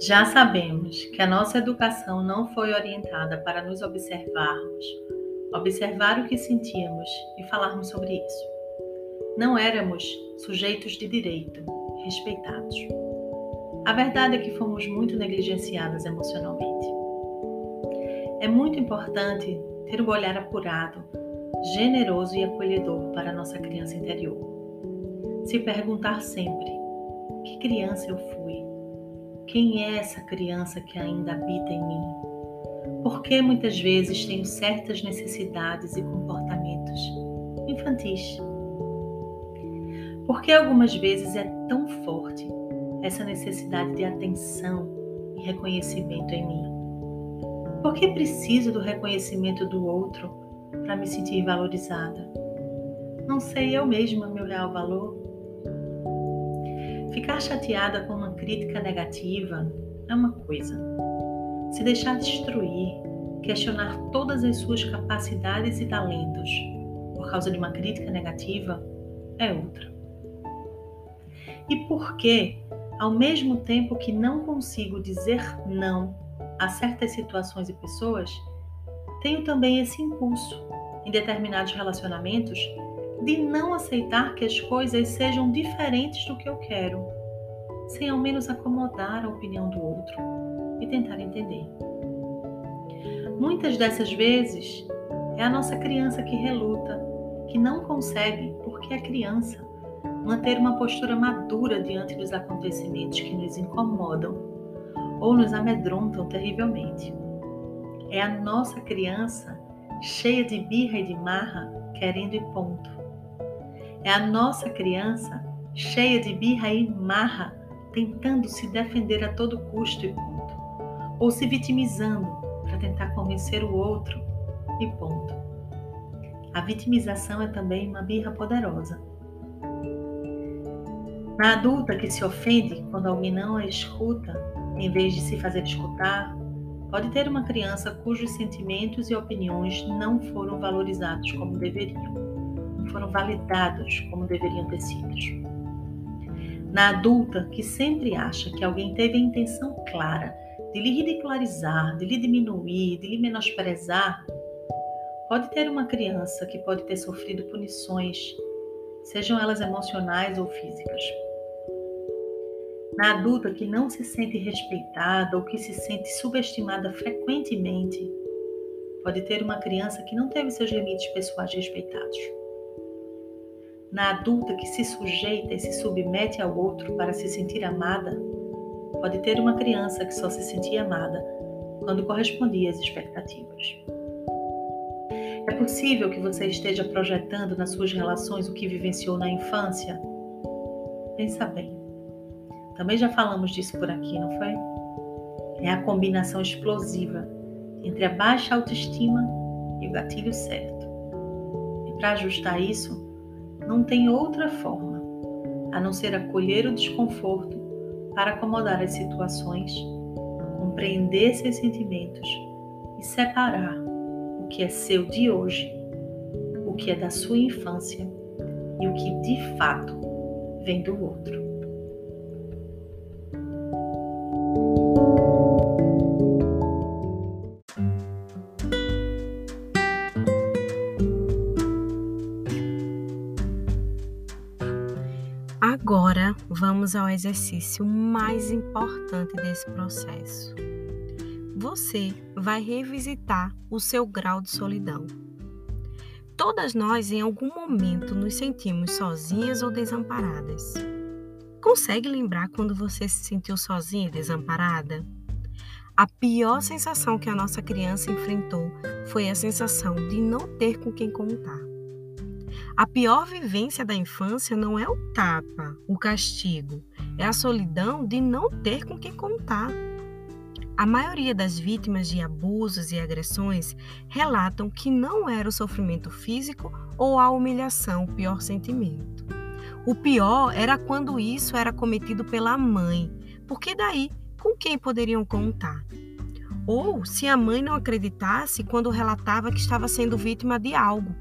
Já sabemos que a nossa educação não foi orientada para nos observarmos, observar o que sentíamos e falarmos sobre isso. Não éramos sujeitos de direito, respeitados. A verdade é que fomos muito negligenciadas emocionalmente. É muito importante ter um olhar apurado, generoso e acolhedor para a nossa criança interior. Se perguntar sempre: que criança eu fui? Quem é essa criança que ainda habita em mim? Por que muitas vezes tenho certas necessidades e comportamentos infantis? Por que algumas vezes é tão forte essa necessidade de atenção e reconhecimento em mim? Por que preciso do reconhecimento do outro para me sentir valorizada? Não sei eu mesma meu real valor? Ficar chateada com uma crítica negativa é uma coisa. Se deixar destruir, questionar todas as suas capacidades e talentos por causa de uma crítica negativa é outra. E por que, ao mesmo tempo que não consigo dizer não a certas situações e pessoas, tenho também esse impulso em determinados relacionamentos de não aceitar que as coisas sejam diferentes do que eu quero, sem ao menos acomodar a opinião do outro e tentar entender. Muitas dessas vezes é a nossa criança que reluta, que não consegue, porque é criança, manter uma postura madura diante dos acontecimentos que nos incomodam ou nos amedrontam terrivelmente. É a nossa criança cheia de birra e de marra, querendo ir ponto. É a nossa criança cheia de birra e marra, tentando se defender a todo custo e ponto, ou se vitimizando para tentar convencer o outro e ponto. A vitimização é também uma birra poderosa. Na adulta que se ofende quando alguém não a escuta, em vez de se fazer escutar, pode ter uma criança cujos sentimentos e opiniões não foram valorizados como deveriam, foram validados como deveriam ter sido na adulta que sempre acha que alguém teve a intenção clara de lhe ridicularizar, de lhe diminuir, de lhe menosprezar, pode ter uma criança que pode ter sofrido punições, sejam elas emocionais ou físicas. Na adulta que não se sente respeitada ou que se sente subestimada frequentemente, pode ter uma criança que não teve seus limites pessoais respeitados na adulta que se sujeita e se submete ao outro para se sentir amada, pode ter uma criança que só se sentia amada quando correspondia às expectativas. É possível que você esteja projetando nas suas relações o que vivenciou na infância? Pensa bem. Também já falamos disso por aqui, não foi? É a combinação explosiva entre a baixa autoestima e o gatilho certo. E para ajustar isso, não tem outra forma a não ser acolher o desconforto para acomodar as situações, compreender seus sentimentos e separar o que é seu de hoje, o que é da sua infância e o que de fato vem do outro. Vamos ao exercício mais importante desse processo. Você vai revisitar o seu grau de solidão. Todas nós, em algum momento, nos sentimos sozinhas ou desamparadas. Consegue lembrar quando você se sentiu sozinha e desamparada? A pior sensação que a nossa criança enfrentou foi a sensação de não ter com quem contar. A pior vivência da infância não é o tapa, o castigo, é a solidão de não ter com quem contar. A maioria das vítimas de abusos e agressões relatam que não era o sofrimento físico ou a humilhação o pior sentimento. O pior era quando isso era cometido pela mãe, porque daí com quem poderiam contar? Ou se a mãe não acreditasse quando relatava que estava sendo vítima de algo,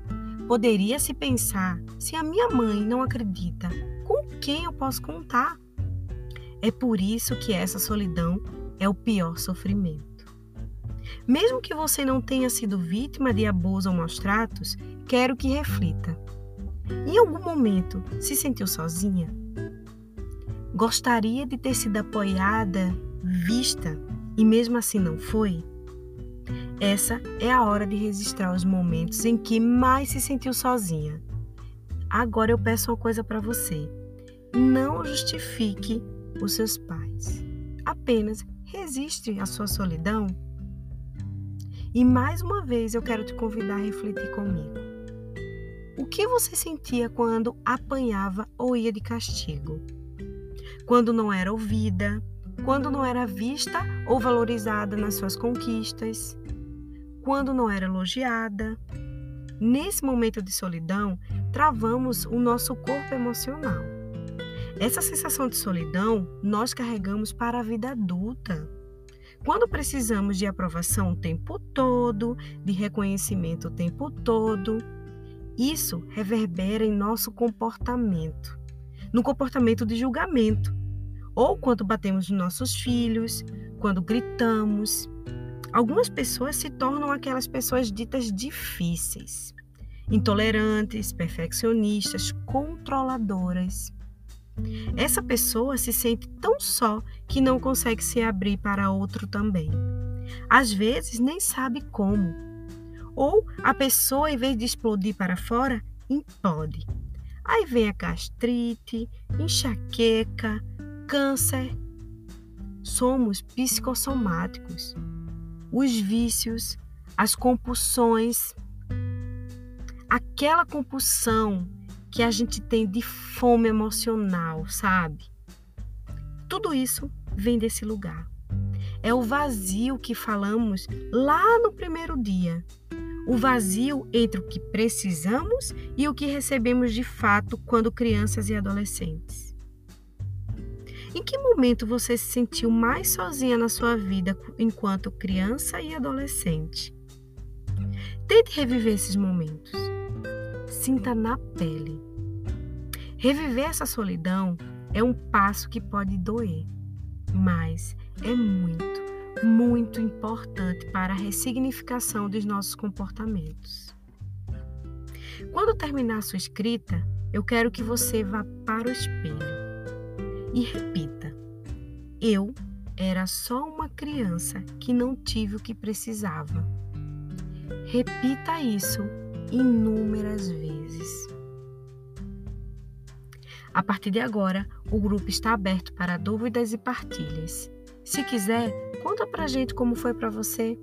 Poderia se pensar: se a minha mãe não acredita, com quem eu posso contar? É por isso que essa solidão é o pior sofrimento. Mesmo que você não tenha sido vítima de abuso ou maus tratos, quero que reflita. Em algum momento se sentiu sozinha? Gostaria de ter sido apoiada, vista e mesmo assim não foi? Essa é a hora de registrar os momentos em que mais se sentiu sozinha. Agora eu peço uma coisa para você. Não justifique os seus pais. Apenas resiste à sua solidão. E mais uma vez eu quero te convidar a refletir comigo. O que você sentia quando apanhava ou ia de castigo? Quando não era ouvida, quando não era vista ou valorizada nas suas conquistas, quando não era elogiada. Nesse momento de solidão, travamos o nosso corpo emocional. Essa sensação de solidão nós carregamos para a vida adulta. Quando precisamos de aprovação o tempo todo, de reconhecimento o tempo todo, isso reverbera em nosso comportamento, no comportamento de julgamento, ou quando batemos nos nossos filhos, quando gritamos. Algumas pessoas se tornam aquelas pessoas ditas difíceis, intolerantes, perfeccionistas, controladoras. Essa pessoa se sente tão só que não consegue se abrir para outro também. Às vezes nem sabe como. Ou a pessoa, em vez de explodir para fora, implode. Aí vem a gastrite, enxaqueca, câncer. Somos psicossomáticos. Os vícios, as compulsões, aquela compulsão que a gente tem de fome emocional, sabe? Tudo isso vem desse lugar. É o vazio que falamos lá no primeiro dia. O vazio entre o que precisamos e o que recebemos de fato quando crianças e adolescentes. Em que momento você se sentiu mais sozinha na sua vida enquanto criança e adolescente? Tente reviver esses momentos. Sinta na pele. Reviver essa solidão é um passo que pode doer, mas é muito, muito importante para a ressignificação dos nossos comportamentos. Quando terminar sua escrita, eu quero que você vá para o espelho e repita: Eu era só uma criança que não tive o que precisava. Repita isso inúmeras vezes. A partir de agora, o grupo está aberto para dúvidas e partilhas. Se quiser, conta pra gente como foi para você.